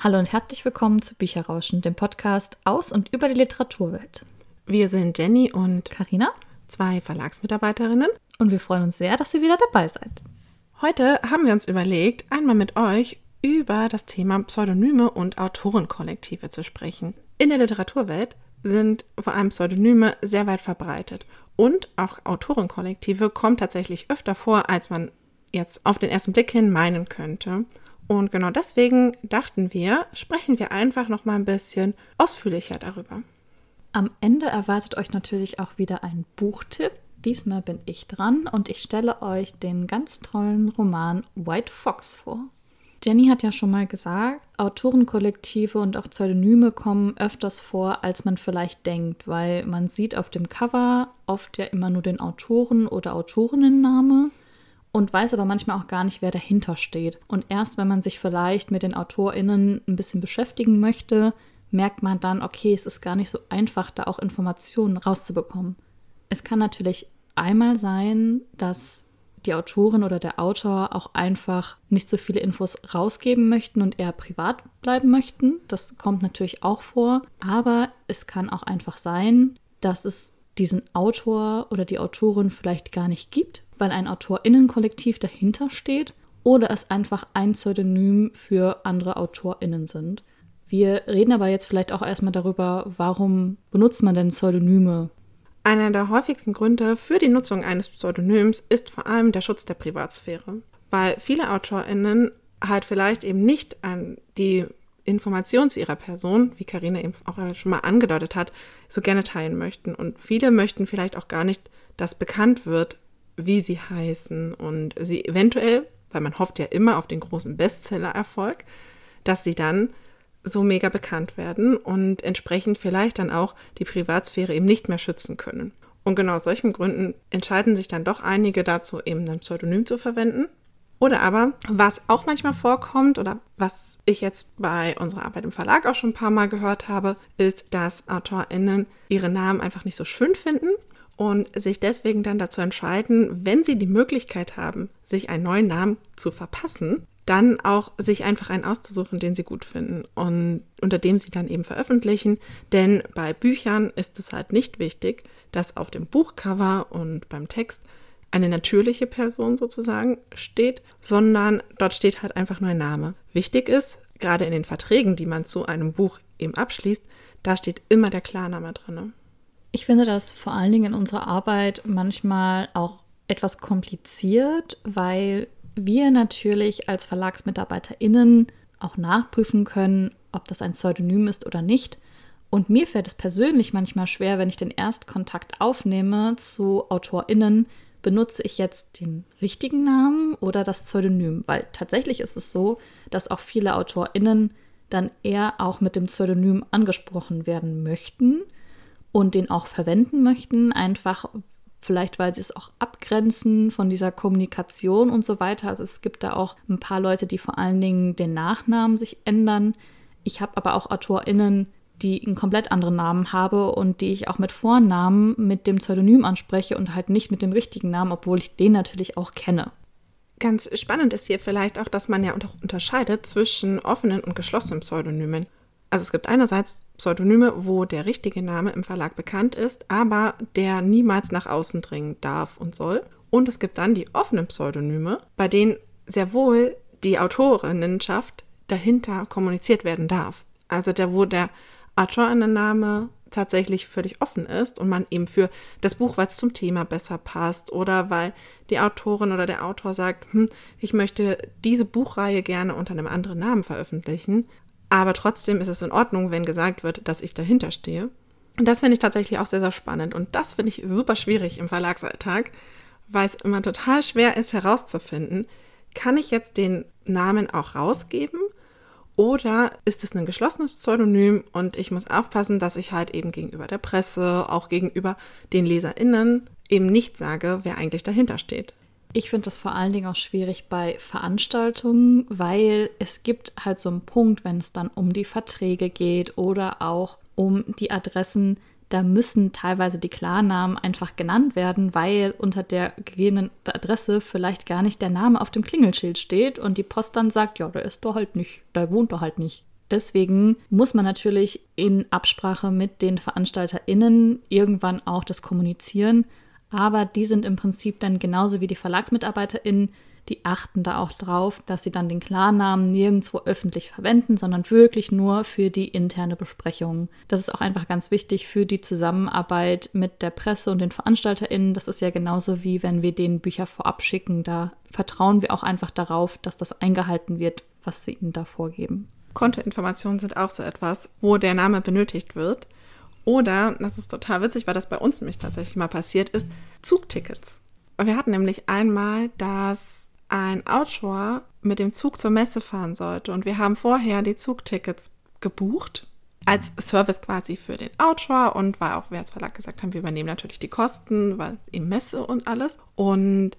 Hallo und herzlich willkommen zu Bücherrauschen, dem Podcast aus und über die Literaturwelt. Wir sind Jenny und Karina, zwei Verlagsmitarbeiterinnen. Und wir freuen uns sehr, dass ihr wieder dabei seid. Heute haben wir uns überlegt, einmal mit euch über das Thema Pseudonyme und Autorenkollektive zu sprechen. In der Literaturwelt sind vor allem Pseudonyme sehr weit verbreitet. Und auch Autorenkollektive kommen tatsächlich öfter vor, als man jetzt auf den ersten Blick hin meinen könnte. Und genau deswegen dachten wir, sprechen wir einfach noch mal ein bisschen ausführlicher darüber. Am Ende erwartet euch natürlich auch wieder ein Buchtipp. Diesmal bin ich dran und ich stelle euch den ganz tollen Roman White Fox vor. Jenny hat ja schon mal gesagt, Autorenkollektive und auch Pseudonyme kommen öfters vor, als man vielleicht denkt, weil man sieht auf dem Cover oft ja immer nur den Autoren oder Autorinnenname und weiß aber manchmal auch gar nicht, wer dahinter steht. Und erst wenn man sich vielleicht mit den AutorInnen ein bisschen beschäftigen möchte, merkt man dann, okay, es ist gar nicht so einfach, da auch Informationen rauszubekommen. Es kann natürlich einmal sein, dass die Autorin oder der Autor auch einfach nicht so viele Infos rausgeben möchten und eher privat bleiben möchten. Das kommt natürlich auch vor. Aber es kann auch einfach sein, dass es diesen Autor oder die Autorin vielleicht gar nicht gibt, weil ein AutorInnenkollektiv dahinter steht oder es einfach ein Pseudonym für andere AutorInnen sind. Wir reden aber jetzt vielleicht auch erstmal darüber, warum benutzt man denn Pseudonyme? Einer der häufigsten Gründe für die Nutzung eines Pseudonyms ist vor allem der Schutz der Privatsphäre, weil viele AutorInnen halt vielleicht eben nicht an die Informationen zu ihrer Person, wie Karina eben auch schon mal angedeutet hat, so gerne teilen möchten. Und viele möchten vielleicht auch gar nicht, dass bekannt wird, wie sie heißen und sie eventuell, weil man hofft ja immer auf den großen Bestseller-Erfolg, dass sie dann so mega bekannt werden und entsprechend vielleicht dann auch die Privatsphäre eben nicht mehr schützen können. Und genau aus solchen Gründen entscheiden sich dann doch einige dazu, eben ein Pseudonym zu verwenden. Oder aber, was auch manchmal vorkommt oder was ich jetzt bei unserer Arbeit im Verlag auch schon ein paar Mal gehört habe, ist, dass AutorInnen ihre Namen einfach nicht so schön finden und sich deswegen dann dazu entscheiden, wenn sie die Möglichkeit haben, sich einen neuen Namen zu verpassen, dann auch sich einfach einen auszusuchen, den sie gut finden und unter dem sie dann eben veröffentlichen. Denn bei Büchern ist es halt nicht wichtig, dass auf dem Buchcover und beim Text eine natürliche Person sozusagen steht, sondern dort steht halt einfach nur ein Name. Wichtig ist, gerade in den Verträgen, die man zu einem Buch eben abschließt, da steht immer der Klarname drin. Ich finde das vor allen Dingen in unserer Arbeit manchmal auch etwas kompliziert, weil wir natürlich als VerlagsmitarbeiterInnen auch nachprüfen können, ob das ein Pseudonym ist oder nicht. Und mir fällt es persönlich manchmal schwer, wenn ich den Erstkontakt aufnehme zu AutorInnen, benutze ich jetzt den richtigen Namen oder das Pseudonym? Weil tatsächlich ist es so, dass auch viele AutorInnen dann eher auch mit dem Pseudonym angesprochen werden möchten und den auch verwenden möchten, einfach Vielleicht, weil sie es auch abgrenzen von dieser Kommunikation und so weiter. Also es gibt da auch ein paar Leute, die vor allen Dingen den Nachnamen sich ändern. Ich habe aber auch AutorInnen, die einen komplett anderen Namen habe und die ich auch mit Vornamen mit dem Pseudonym anspreche und halt nicht mit dem richtigen Namen, obwohl ich den natürlich auch kenne. Ganz spannend ist hier vielleicht auch, dass man ja unterscheidet zwischen offenen und geschlossenen Pseudonymen. Also es gibt einerseits Pseudonyme, wo der richtige Name im Verlag bekannt ist, aber der niemals nach außen dringen darf und soll. Und es gibt dann die offenen Pseudonyme, bei denen sehr wohl die Autorinnenschaft dahinter kommuniziert werden darf. Also der, wo der Autorinnenname tatsächlich völlig offen ist und man eben für das Buch, weil es zum Thema besser passt oder weil die Autorin oder der Autor sagt, hm, ich möchte diese Buchreihe gerne unter einem anderen Namen veröffentlichen, aber trotzdem ist es in Ordnung, wenn gesagt wird, dass ich dahinter stehe. Und das finde ich tatsächlich auch sehr, sehr spannend. Und das finde ich super schwierig im Verlagsalltag, weil es immer total schwer ist herauszufinden, kann ich jetzt den Namen auch rausgeben oder ist es ein geschlossenes Pseudonym und ich muss aufpassen, dass ich halt eben gegenüber der Presse, auch gegenüber den LeserInnen eben nicht sage, wer eigentlich dahinter steht. Ich finde das vor allen Dingen auch schwierig bei Veranstaltungen, weil es gibt halt so einen Punkt, wenn es dann um die Verträge geht oder auch um die Adressen, da müssen teilweise die Klarnamen einfach genannt werden, weil unter der gegebenen Adresse vielleicht gar nicht der Name auf dem Klingelschild steht und die Post dann sagt, ja, der ist doch halt nicht, der wohnt doch halt nicht. Deswegen muss man natürlich in Absprache mit den VeranstalterInnen irgendwann auch das kommunizieren. Aber die sind im Prinzip dann genauso wie die VerlagsmitarbeiterInnen die achten da auch drauf, dass sie dann den Klarnamen nirgendwo öffentlich verwenden, sondern wirklich nur für die interne Besprechung. Das ist auch einfach ganz wichtig für die Zusammenarbeit mit der Presse und den VeranstalterInnen. Das ist ja genauso wie wenn wir den Bücher vorab schicken. Da vertrauen wir auch einfach darauf, dass das eingehalten wird, was wir ihnen da vorgeben. Kontoinformationen sind auch so etwas, wo der Name benötigt wird. Oder, das ist total witzig, weil das bei uns nämlich tatsächlich mal passiert ist, Zugtickets. Wir hatten nämlich einmal, dass ein Autor mit dem Zug zur Messe fahren sollte und wir haben vorher die Zugtickets gebucht als Service quasi für den Autor und weil auch wir als Verlag gesagt haben, wir übernehmen natürlich die Kosten, weil eben Messe und alles. Und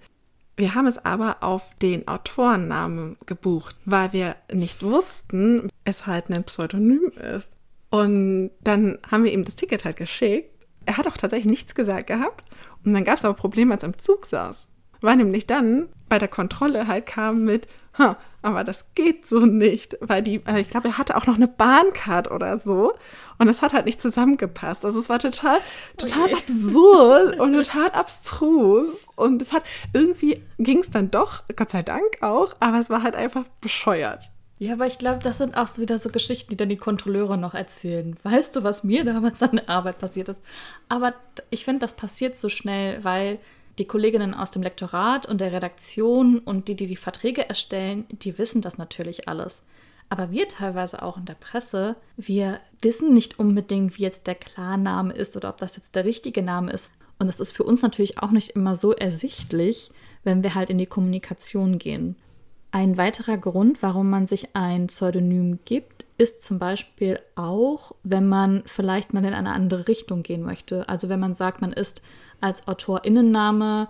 wir haben es aber auf den Autorennamen gebucht, weil wir nicht wussten, es halt ein Pseudonym ist. Und dann haben wir ihm das Ticket halt geschickt. Er hat auch tatsächlich nichts gesagt gehabt. Und dann gab es aber Probleme, als er im Zug saß war nämlich dann bei der Kontrolle halt kam mit, huh, aber das geht so nicht, weil die, äh, ich glaube, er hatte auch noch eine Bahncard oder so und es hat halt nicht zusammengepasst. Also es war total, total oh absurd und total abstrus und es hat, irgendwie ging es dann doch, Gott sei Dank auch, aber es war halt einfach bescheuert. Ja, aber ich glaube, das sind auch wieder so Geschichten, die dann die Kontrolleure noch erzählen. Weißt du, was mir damals an der Arbeit passiert ist? Aber ich finde, das passiert so schnell, weil die Kolleginnen aus dem Lektorat und der Redaktion und die, die die Verträge erstellen, die wissen das natürlich alles. Aber wir teilweise auch in der Presse, wir wissen nicht unbedingt, wie jetzt der Klarname ist oder ob das jetzt der richtige Name ist. Und das ist für uns natürlich auch nicht immer so ersichtlich, wenn wir halt in die Kommunikation gehen. Ein weiterer Grund, warum man sich ein Pseudonym gibt, ist zum Beispiel auch, wenn man vielleicht mal in eine andere Richtung gehen möchte. Also wenn man sagt, man ist als Autorinnenname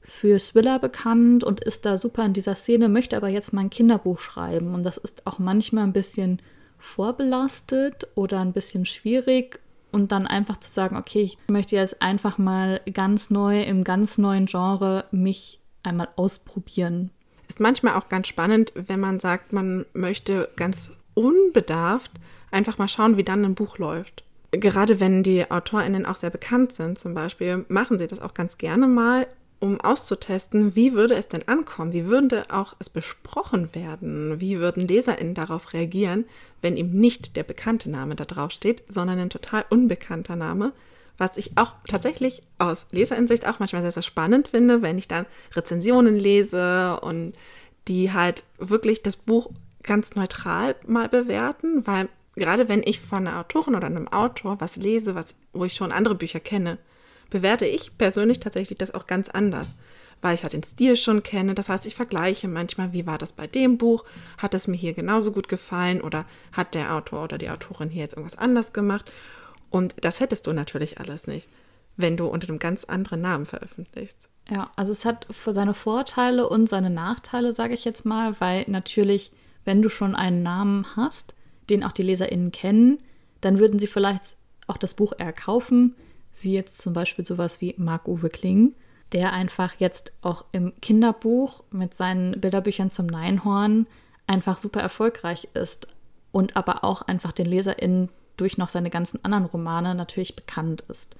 für Thriller bekannt und ist da super in dieser Szene, möchte aber jetzt mal ein Kinderbuch schreiben. Und das ist auch manchmal ein bisschen vorbelastet oder ein bisschen schwierig. Und dann einfach zu sagen, okay, ich möchte jetzt einfach mal ganz neu im ganz neuen Genre mich einmal ausprobieren. Ist manchmal auch ganz spannend, wenn man sagt, man möchte ganz unbedarft einfach mal schauen, wie dann ein Buch läuft gerade wenn die AutorInnen auch sehr bekannt sind, zum Beispiel, machen sie das auch ganz gerne mal, um auszutesten, wie würde es denn ankommen? Wie würde auch es besprochen werden? Wie würden LeserInnen darauf reagieren, wenn eben nicht der bekannte Name da drauf steht, sondern ein total unbekannter Name? Was ich auch tatsächlich aus Leserinsicht auch manchmal sehr, sehr spannend finde, wenn ich dann Rezensionen lese und die halt wirklich das Buch ganz neutral mal bewerten, weil gerade wenn ich von einer Autorin oder einem Autor was lese, was, wo ich schon andere Bücher kenne, bewerte ich persönlich tatsächlich das auch ganz anders, weil ich halt den Stil schon kenne. Das heißt, ich vergleiche manchmal, wie war das bei dem Buch? Hat es mir hier genauso gut gefallen oder hat der Autor oder die Autorin hier jetzt irgendwas anders gemacht? Und das hättest du natürlich alles nicht, wenn du unter einem ganz anderen Namen veröffentlichst. Ja, also es hat seine Vorteile und seine Nachteile, sage ich jetzt mal, weil natürlich, wenn du schon einen Namen hast, den auch die LeserInnen kennen, dann würden sie vielleicht auch das Buch eher kaufen. Sie jetzt zum Beispiel sowas wie Marc-Uwe Kling, der einfach jetzt auch im Kinderbuch mit seinen Bilderbüchern zum Neinhorn einfach super erfolgreich ist und aber auch einfach den LeserInnen durch noch seine ganzen anderen Romane natürlich bekannt ist.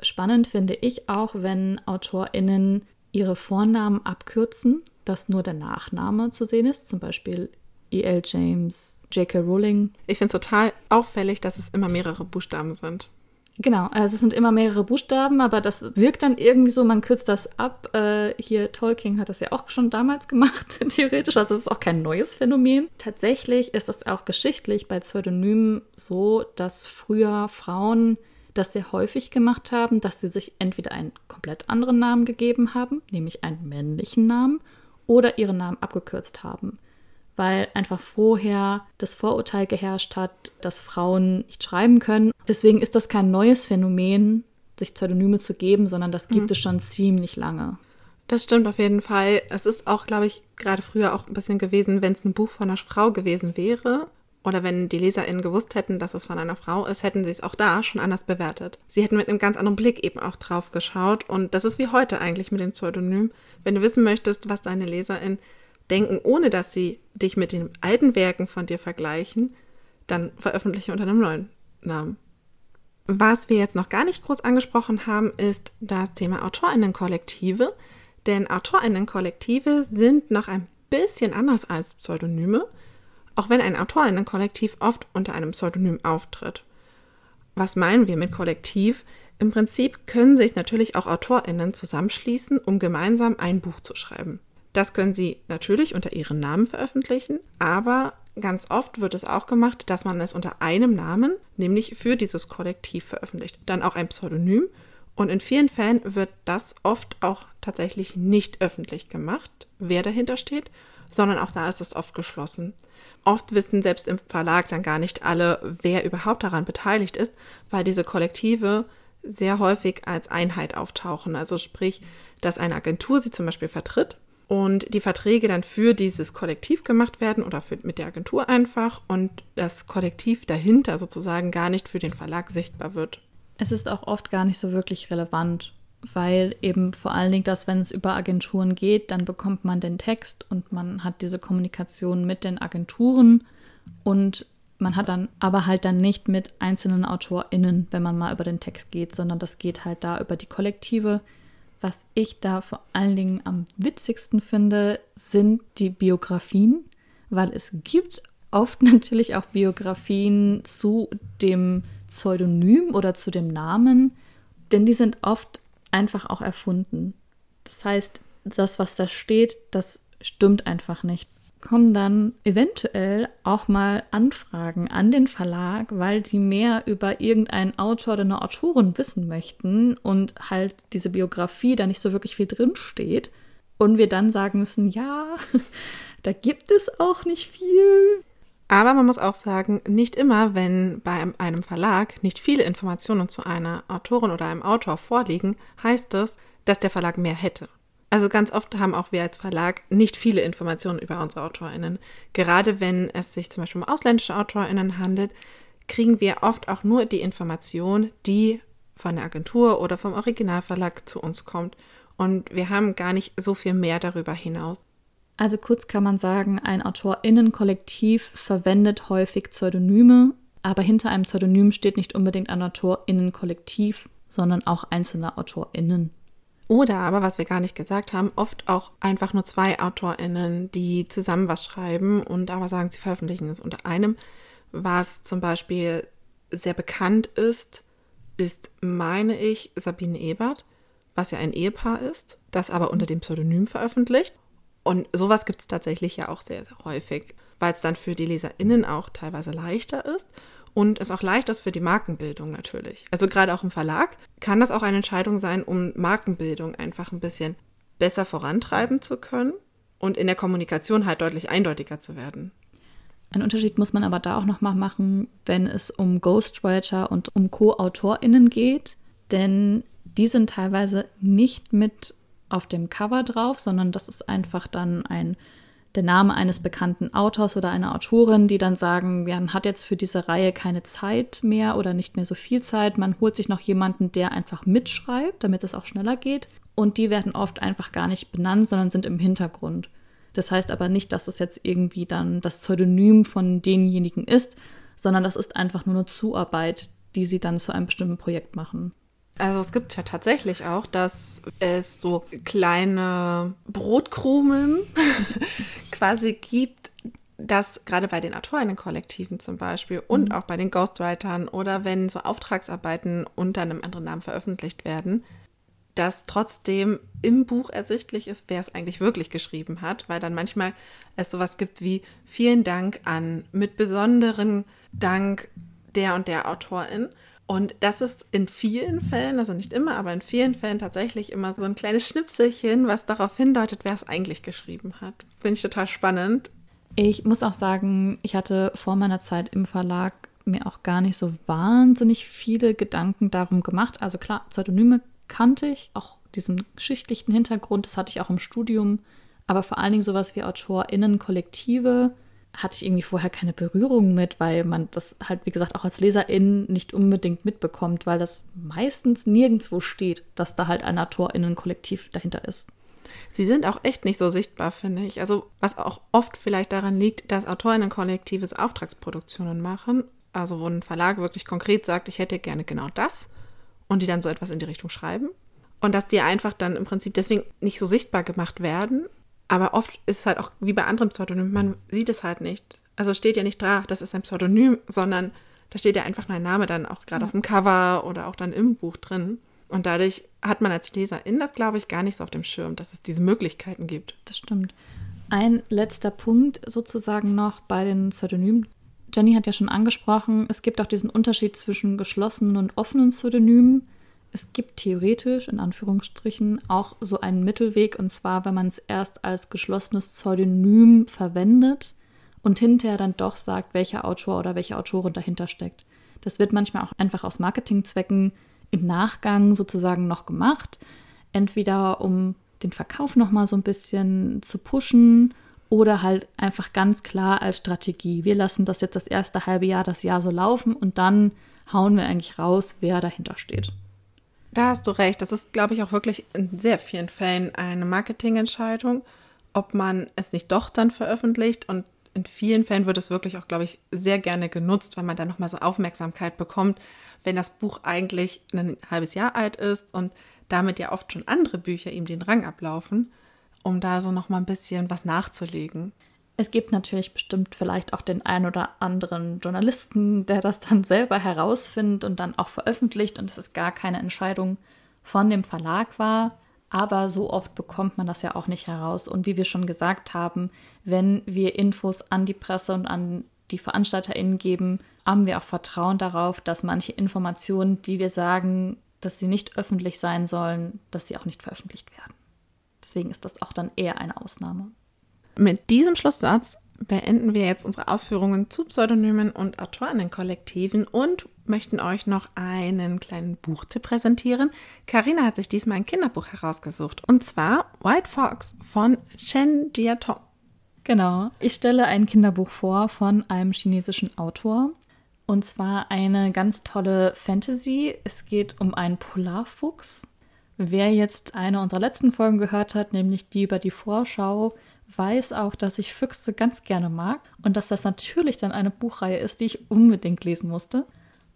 Spannend finde ich auch, wenn AutorInnen ihre Vornamen abkürzen, dass nur der Nachname zu sehen ist, zum Beispiel E.L. James, J.K. Rowling. Ich finde es total auffällig, dass es immer mehrere Buchstaben sind. Genau, also es sind immer mehrere Buchstaben, aber das wirkt dann irgendwie so, man kürzt das ab. Äh, hier, Tolkien hat das ja auch schon damals gemacht, theoretisch. Also es ist auch kein neues Phänomen. Tatsächlich ist es auch geschichtlich bei Pseudonymen so, dass früher Frauen das sehr häufig gemacht haben, dass sie sich entweder einen komplett anderen Namen gegeben haben, nämlich einen männlichen Namen, oder ihren Namen abgekürzt haben weil einfach vorher das Vorurteil geherrscht hat, dass Frauen nicht schreiben können. Deswegen ist das kein neues Phänomen, sich Pseudonyme zu geben, sondern das gibt mhm. es schon ziemlich lange. Das stimmt auf jeden Fall. Es ist auch, glaube ich, gerade früher auch ein bisschen gewesen, wenn es ein Buch von einer Frau gewesen wäre oder wenn die LeserInnen gewusst hätten, dass es von einer Frau ist, hätten sie es auch da schon anders bewertet. Sie hätten mit einem ganz anderen Blick eben auch drauf geschaut und das ist wie heute eigentlich mit dem Pseudonym. Wenn du wissen möchtest, was deine LeserInnen denken, ohne dass sie dich mit den alten Werken von dir vergleichen, dann veröffentliche unter einem neuen Namen. Was wir jetzt noch gar nicht groß angesprochen haben, ist das Thema Autorinnenkollektive. Denn Autorinnenkollektive sind noch ein bisschen anders als Pseudonyme, auch wenn ein Autorinnenkollektiv oft unter einem Pseudonym auftritt. Was meinen wir mit Kollektiv? Im Prinzip können sich natürlich auch Autorinnen zusammenschließen, um gemeinsam ein Buch zu schreiben. Das können sie natürlich unter ihren Namen veröffentlichen, aber ganz oft wird es auch gemacht, dass man es unter einem Namen, nämlich für dieses Kollektiv veröffentlicht. Dann auch ein Pseudonym und in vielen Fällen wird das oft auch tatsächlich nicht öffentlich gemacht, wer dahinter steht, sondern auch da ist es oft geschlossen. Oft wissen selbst im Verlag dann gar nicht alle, wer überhaupt daran beteiligt ist, weil diese Kollektive sehr häufig als Einheit auftauchen. Also sprich, dass eine Agentur sie zum Beispiel vertritt und die Verträge dann für dieses Kollektiv gemacht werden oder für, mit der Agentur einfach und das Kollektiv dahinter sozusagen gar nicht für den Verlag sichtbar wird. Es ist auch oft gar nicht so wirklich relevant, weil eben vor allen Dingen das, wenn es über Agenturen geht, dann bekommt man den Text und man hat diese Kommunikation mit den Agenturen und man hat dann aber halt dann nicht mit einzelnen AutorInnen, wenn man mal über den Text geht, sondern das geht halt da über die Kollektive. Was ich da vor allen Dingen am witzigsten finde, sind die Biografien, weil es gibt oft natürlich auch Biografien zu dem Pseudonym oder zu dem Namen, denn die sind oft einfach auch erfunden. Das heißt, das, was da steht, das stimmt einfach nicht. Kommen dann eventuell auch mal Anfragen an den Verlag, weil sie mehr über irgendeinen Autor oder eine Autorin wissen möchten und halt diese Biografie da nicht so wirklich viel drin steht. Und wir dann sagen müssen, ja, da gibt es auch nicht viel. Aber man muss auch sagen, nicht immer, wenn bei einem Verlag nicht viele Informationen zu einer Autorin oder einem Autor vorliegen, heißt das, dass der Verlag mehr hätte. Also ganz oft haben auch wir als Verlag nicht viele Informationen über unsere AutorInnen. Gerade wenn es sich zum Beispiel um ausländische AutorInnen handelt, kriegen wir oft auch nur die Information, die von der Agentur oder vom Originalverlag zu uns kommt. Und wir haben gar nicht so viel mehr darüber hinaus. Also kurz kann man sagen, ein Autorinnenkollektiv verwendet häufig Pseudonyme, aber hinter einem Pseudonym steht nicht unbedingt ein Autorinnenkollektiv, sondern auch einzelne Autorinnen. Oder aber, was wir gar nicht gesagt haben, oft auch einfach nur zwei AutorInnen, die zusammen was schreiben und aber sagen, sie veröffentlichen es unter einem. Was zum Beispiel sehr bekannt ist, ist, meine ich, Sabine Ebert, was ja ein Ehepaar ist, das aber unter dem Pseudonym veröffentlicht. Und sowas gibt es tatsächlich ja auch sehr, sehr häufig, weil es dann für die LeserInnen auch teilweise leichter ist und es auch leicht ist für die Markenbildung natürlich. Also gerade auch im Verlag kann das auch eine Entscheidung sein, um Markenbildung einfach ein bisschen besser vorantreiben zu können und in der Kommunikation halt deutlich eindeutiger zu werden. Ein Unterschied muss man aber da auch nochmal machen, wenn es um Ghostwriter und um Co-AutorInnen geht, denn die sind teilweise nicht mit auf dem Cover drauf, sondern das ist einfach dann ein der Name eines bekannten Autors oder einer Autorin, die dann sagen, man hat jetzt für diese Reihe keine Zeit mehr oder nicht mehr so viel Zeit. Man holt sich noch jemanden, der einfach mitschreibt, damit es auch schneller geht. Und die werden oft einfach gar nicht benannt, sondern sind im Hintergrund. Das heißt aber nicht, dass es jetzt irgendwie dann das Pseudonym von denjenigen ist, sondern das ist einfach nur eine Zuarbeit, die sie dann zu einem bestimmten Projekt machen. Also es gibt ja tatsächlich auch, dass es so kleine Brotkrumen quasi gibt, dass gerade bei den Autorinnenkollektiven zum Beispiel und mhm. auch bei den Ghostwritern oder wenn so Auftragsarbeiten unter einem anderen Namen veröffentlicht werden, dass trotzdem im Buch ersichtlich ist, wer es eigentlich wirklich geschrieben hat, weil dann manchmal es sowas gibt wie vielen Dank an mit besonderen Dank der und der Autorin. Und das ist in vielen Fällen, also nicht immer, aber in vielen Fällen tatsächlich immer so ein kleines Schnipselchen, was darauf hindeutet, wer es eigentlich geschrieben hat. Finde ich total spannend. Ich muss auch sagen, ich hatte vor meiner Zeit im Verlag mir auch gar nicht so wahnsinnig viele Gedanken darum gemacht. Also klar, Pseudonyme kannte ich, auch diesen geschichtlichen Hintergrund, das hatte ich auch im Studium, aber vor allen Dingen sowas wie AutorInnen-Kollektive hatte ich irgendwie vorher keine Berührung mit, weil man das halt, wie gesagt, auch als Leserin nicht unbedingt mitbekommt, weil das meistens nirgendwo steht, dass da halt ein AutorInnen-Kollektiv dahinter ist. Sie sind auch echt nicht so sichtbar, finde ich. Also was auch oft vielleicht daran liegt, dass Autorinnen kollektives Auftragsproduktionen machen, also wo ein Verlag wirklich konkret sagt, ich hätte gerne genau das und die dann so etwas in die Richtung schreiben. Und dass die einfach dann im Prinzip deswegen nicht so sichtbar gemacht werden. Aber oft ist es halt auch wie bei anderen Pseudonymen, man sieht es halt nicht. Also steht ja nicht da, das ist ein Pseudonym, sondern da steht ja einfach nur ein Name dann auch gerade ja. auf dem Cover oder auch dann im Buch drin. Und dadurch hat man als Leserin das, glaube ich, gar nicht so auf dem Schirm, dass es diese Möglichkeiten gibt. Das stimmt. Ein letzter Punkt sozusagen noch bei den Pseudonymen. Jenny hat ja schon angesprochen, es gibt auch diesen Unterschied zwischen geschlossenen und offenen Pseudonymen. Es gibt theoretisch, in Anführungsstrichen, auch so einen Mittelweg, und zwar, wenn man es erst als geschlossenes Pseudonym verwendet und hinterher dann doch sagt, welcher Autor oder welche Autorin dahinter steckt. Das wird manchmal auch einfach aus Marketingzwecken im Nachgang sozusagen noch gemacht. Entweder um den Verkauf noch mal so ein bisschen zu pushen oder halt einfach ganz klar als Strategie. Wir lassen das jetzt das erste halbe Jahr, das Jahr so laufen und dann hauen wir eigentlich raus, wer dahinter steht. Da hast du recht. Das ist, glaube ich, auch wirklich in sehr vielen Fällen eine Marketingentscheidung, ob man es nicht doch dann veröffentlicht. Und in vielen Fällen wird es wirklich auch, glaube ich, sehr gerne genutzt, weil man dann nochmal so Aufmerksamkeit bekommt, wenn das Buch eigentlich ein halbes Jahr alt ist und damit ja oft schon andere Bücher ihm den Rang ablaufen, um da so noch mal ein bisschen was nachzulegen. Es gibt natürlich bestimmt vielleicht auch den einen oder anderen Journalisten, der das dann selber herausfindet und dann auch veröffentlicht und es ist gar keine Entscheidung von dem Verlag war. Aber so oft bekommt man das ja auch nicht heraus. Und wie wir schon gesagt haben, wenn wir Infos an die Presse und an die VeranstalterInnen geben, haben wir auch Vertrauen darauf, dass manche Informationen, die wir sagen, dass sie nicht öffentlich sein sollen, dass sie auch nicht veröffentlicht werden. Deswegen ist das auch dann eher eine Ausnahme. Mit diesem Schlusssatz beenden wir jetzt unsere Ausführungen zu Pseudonymen und Autorinnenkollektiven und möchten euch noch einen kleinen Buchtipp präsentieren. Karina hat sich diesmal ein Kinderbuch herausgesucht und zwar White Fox von Chen Jiatong. Genau, ich stelle ein Kinderbuch vor von einem chinesischen Autor. Und zwar eine ganz tolle Fantasy. Es geht um einen Polarfuchs. Wer jetzt eine unserer letzten Folgen gehört hat, nämlich die über die Vorschau, weiß auch, dass ich Füchse ganz gerne mag und dass das natürlich dann eine Buchreihe ist, die ich unbedingt lesen musste.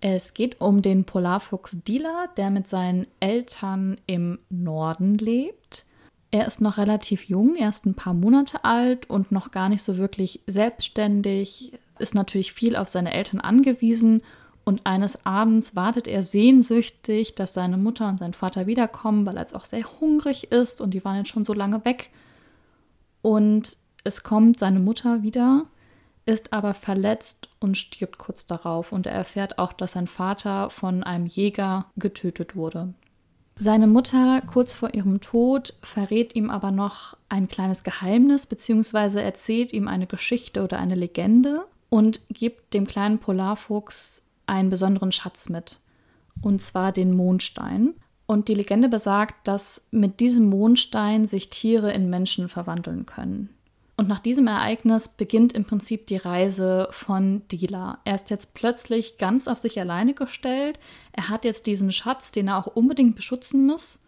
Es geht um den Polarfuchs Dila, der mit seinen Eltern im Norden lebt er ist noch relativ jung, erst ein paar Monate alt und noch gar nicht so wirklich selbstständig, ist natürlich viel auf seine Eltern angewiesen und eines Abends wartet er sehnsüchtig, dass seine Mutter und sein Vater wiederkommen, weil er jetzt auch sehr hungrig ist und die waren jetzt schon so lange weg. Und es kommt seine Mutter wieder, ist aber verletzt und stirbt kurz darauf und er erfährt auch, dass sein Vater von einem Jäger getötet wurde. Seine Mutter kurz vor ihrem Tod verrät ihm aber noch ein kleines Geheimnis bzw. erzählt ihm eine Geschichte oder eine Legende und gibt dem kleinen Polarfuchs einen besonderen Schatz mit, und zwar den Mondstein. Und die Legende besagt, dass mit diesem Mondstein sich Tiere in Menschen verwandeln können. Und nach diesem Ereignis beginnt im Prinzip die Reise von Dila. Er ist jetzt plötzlich ganz auf sich alleine gestellt. Er hat jetzt diesen Schatz, den er auch unbedingt beschützen muss.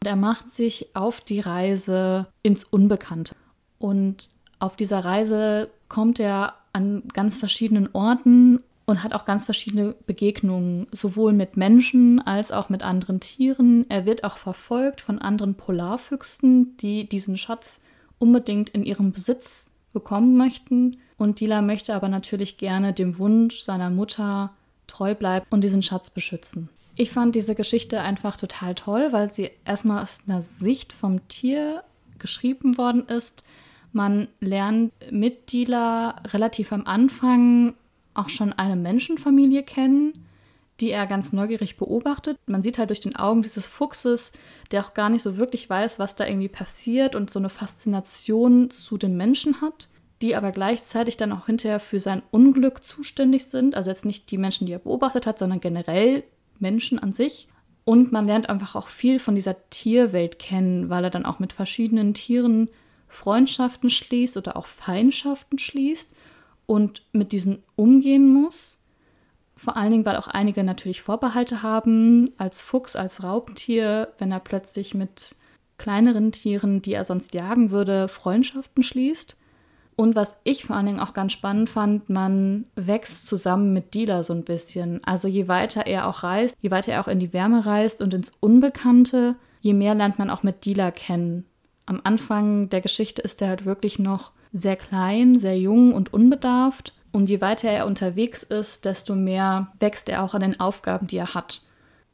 Und er macht sich auf die Reise ins Unbekannte. Und auf dieser Reise kommt er an ganz verschiedenen Orten und hat auch ganz verschiedene Begegnungen, sowohl mit Menschen als auch mit anderen Tieren. Er wird auch verfolgt von anderen Polarfüchsen, die diesen Schatz unbedingt in ihrem Besitz bekommen möchten. Und Dila möchte aber natürlich gerne dem Wunsch seiner Mutter treu bleiben und diesen Schatz beschützen. Ich fand diese Geschichte einfach total toll, weil sie erstmal aus einer Sicht vom Tier geschrieben worden ist. Man lernt mit Dila relativ am Anfang auch schon eine Menschenfamilie kennen die er ganz neugierig beobachtet. Man sieht halt durch den Augen dieses Fuchses, der auch gar nicht so wirklich weiß, was da irgendwie passiert und so eine Faszination zu den Menschen hat, die aber gleichzeitig dann auch hinterher für sein Unglück zuständig sind. Also jetzt nicht die Menschen, die er beobachtet hat, sondern generell Menschen an sich. Und man lernt einfach auch viel von dieser Tierwelt kennen, weil er dann auch mit verschiedenen Tieren Freundschaften schließt oder auch Feindschaften schließt und mit diesen umgehen muss. Vor allen Dingen, weil auch einige natürlich Vorbehalte haben, als Fuchs, als Raubtier, wenn er plötzlich mit kleineren Tieren, die er sonst jagen würde, Freundschaften schließt. Und was ich vor allen Dingen auch ganz spannend fand, man wächst zusammen mit Dealer so ein bisschen. Also je weiter er auch reist, je weiter er auch in die Wärme reist und ins Unbekannte, je mehr lernt man auch mit Dealer kennen. Am Anfang der Geschichte ist er halt wirklich noch sehr klein, sehr jung und unbedarft. Und je weiter er unterwegs ist, desto mehr wächst er auch an den Aufgaben, die er hat.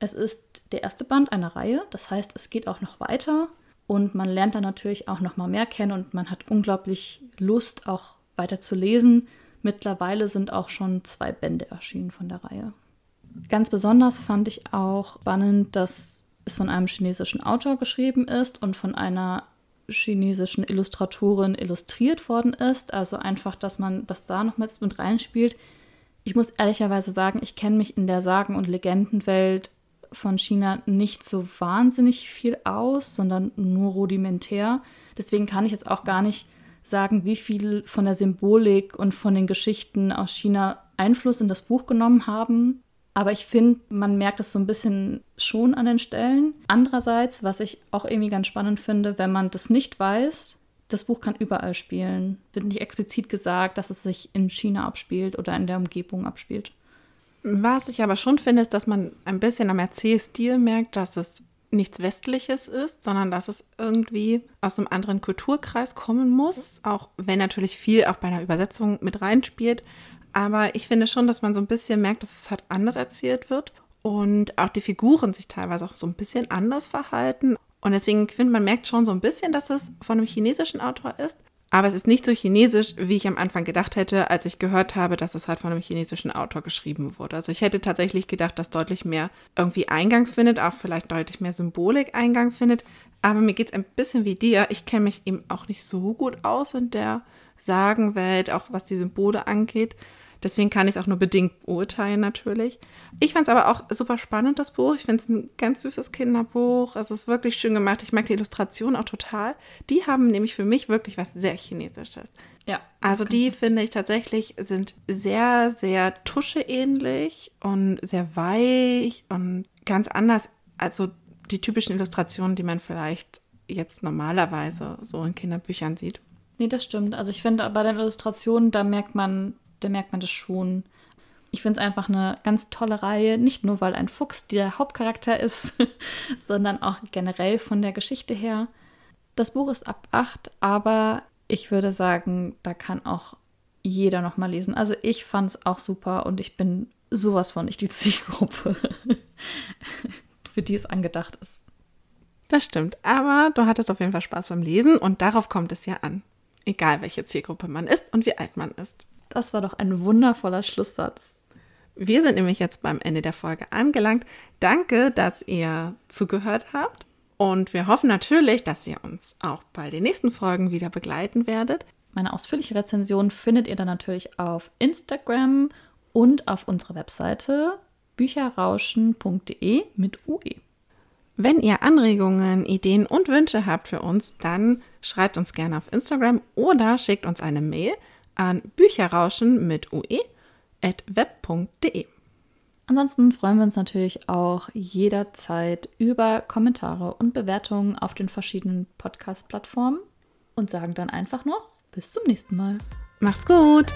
Es ist der erste Band einer Reihe, das heißt, es geht auch noch weiter und man lernt dann natürlich auch noch mal mehr kennen und man hat unglaublich Lust auch weiter zu lesen. Mittlerweile sind auch schon zwei Bände erschienen von der Reihe. Ganz besonders fand ich auch spannend, dass es von einem chinesischen Autor geschrieben ist und von einer chinesischen Illustratorin illustriert worden ist. Also einfach, dass man das da noch mit reinspielt. Ich muss ehrlicherweise sagen, ich kenne mich in der Sagen- und Legendenwelt von China nicht so wahnsinnig viel aus, sondern nur rudimentär. Deswegen kann ich jetzt auch gar nicht sagen, wie viel von der Symbolik und von den Geschichten aus China Einfluss in das Buch genommen haben. Aber ich finde, man merkt es so ein bisschen schon an den Stellen. Andererseits, was ich auch irgendwie ganz spannend finde, wenn man das nicht weiß, das Buch kann überall spielen. Es wird nicht explizit gesagt, dass es sich in China abspielt oder in der Umgebung abspielt. Was ich aber schon finde, ist, dass man ein bisschen am Erzählstil merkt, dass es nichts Westliches ist, sondern dass es irgendwie aus einem anderen Kulturkreis kommen muss. Auch wenn natürlich viel auch bei einer Übersetzung mit reinspielt. Aber ich finde schon, dass man so ein bisschen merkt, dass es halt anders erzählt wird und auch die Figuren sich teilweise auch so ein bisschen anders verhalten. Und deswegen finde man merkt schon so ein bisschen, dass es von einem chinesischen Autor ist. Aber es ist nicht so chinesisch, wie ich am Anfang gedacht hätte, als ich gehört habe, dass es halt von einem chinesischen Autor geschrieben wurde. Also ich hätte tatsächlich gedacht, dass deutlich mehr irgendwie Eingang findet, auch vielleicht deutlich mehr Symbolik Eingang findet. Aber mir geht es ein bisschen wie dir. Ich kenne mich eben auch nicht so gut aus in der Sagenwelt, auch was die Symbole angeht. Deswegen kann ich es auch nur bedingt beurteilen natürlich. Ich fand es aber auch super spannend, das Buch. Ich finde es ein ganz süßes Kinderbuch. Es ist wirklich schön gemacht. Ich mag die Illustration auch total. Die haben nämlich für mich wirklich was sehr Chinesisches. Ja. Also die finde ich tatsächlich sind sehr, sehr tuscheähnlich und sehr weich und ganz anders. Also die typischen Illustrationen, die man vielleicht jetzt normalerweise so in Kinderbüchern sieht. Nee, das stimmt. Also ich finde, bei den Illustrationen, da merkt man da merkt man das schon. Ich finde es einfach eine ganz tolle Reihe, nicht nur weil ein Fuchs der Hauptcharakter ist, sondern auch generell von der Geschichte her. Das Buch ist ab 8, aber ich würde sagen, da kann auch jeder noch mal lesen. Also ich fand es auch super und ich bin sowas von nicht die Zielgruppe, für die es angedacht ist. Das stimmt, aber du hattest auf jeden Fall Spaß beim Lesen und darauf kommt es ja an. Egal welche Zielgruppe man ist und wie alt man ist. Das war doch ein wundervoller Schlusssatz. Wir sind nämlich jetzt beim Ende der Folge angelangt. Danke, dass ihr zugehört habt. Und wir hoffen natürlich, dass ihr uns auch bei den nächsten Folgen wieder begleiten werdet. Meine ausführliche Rezension findet ihr dann natürlich auf Instagram und auf unserer Webseite bücherrauschen.de mit UE. Wenn ihr Anregungen, Ideen und Wünsche habt für uns, dann schreibt uns gerne auf Instagram oder schickt uns eine Mail an Bücherrauschen mit ue at web.de. Ansonsten freuen wir uns natürlich auch jederzeit über Kommentare und Bewertungen auf den verschiedenen Podcast-Plattformen und sagen dann einfach noch bis zum nächsten Mal. Macht's gut!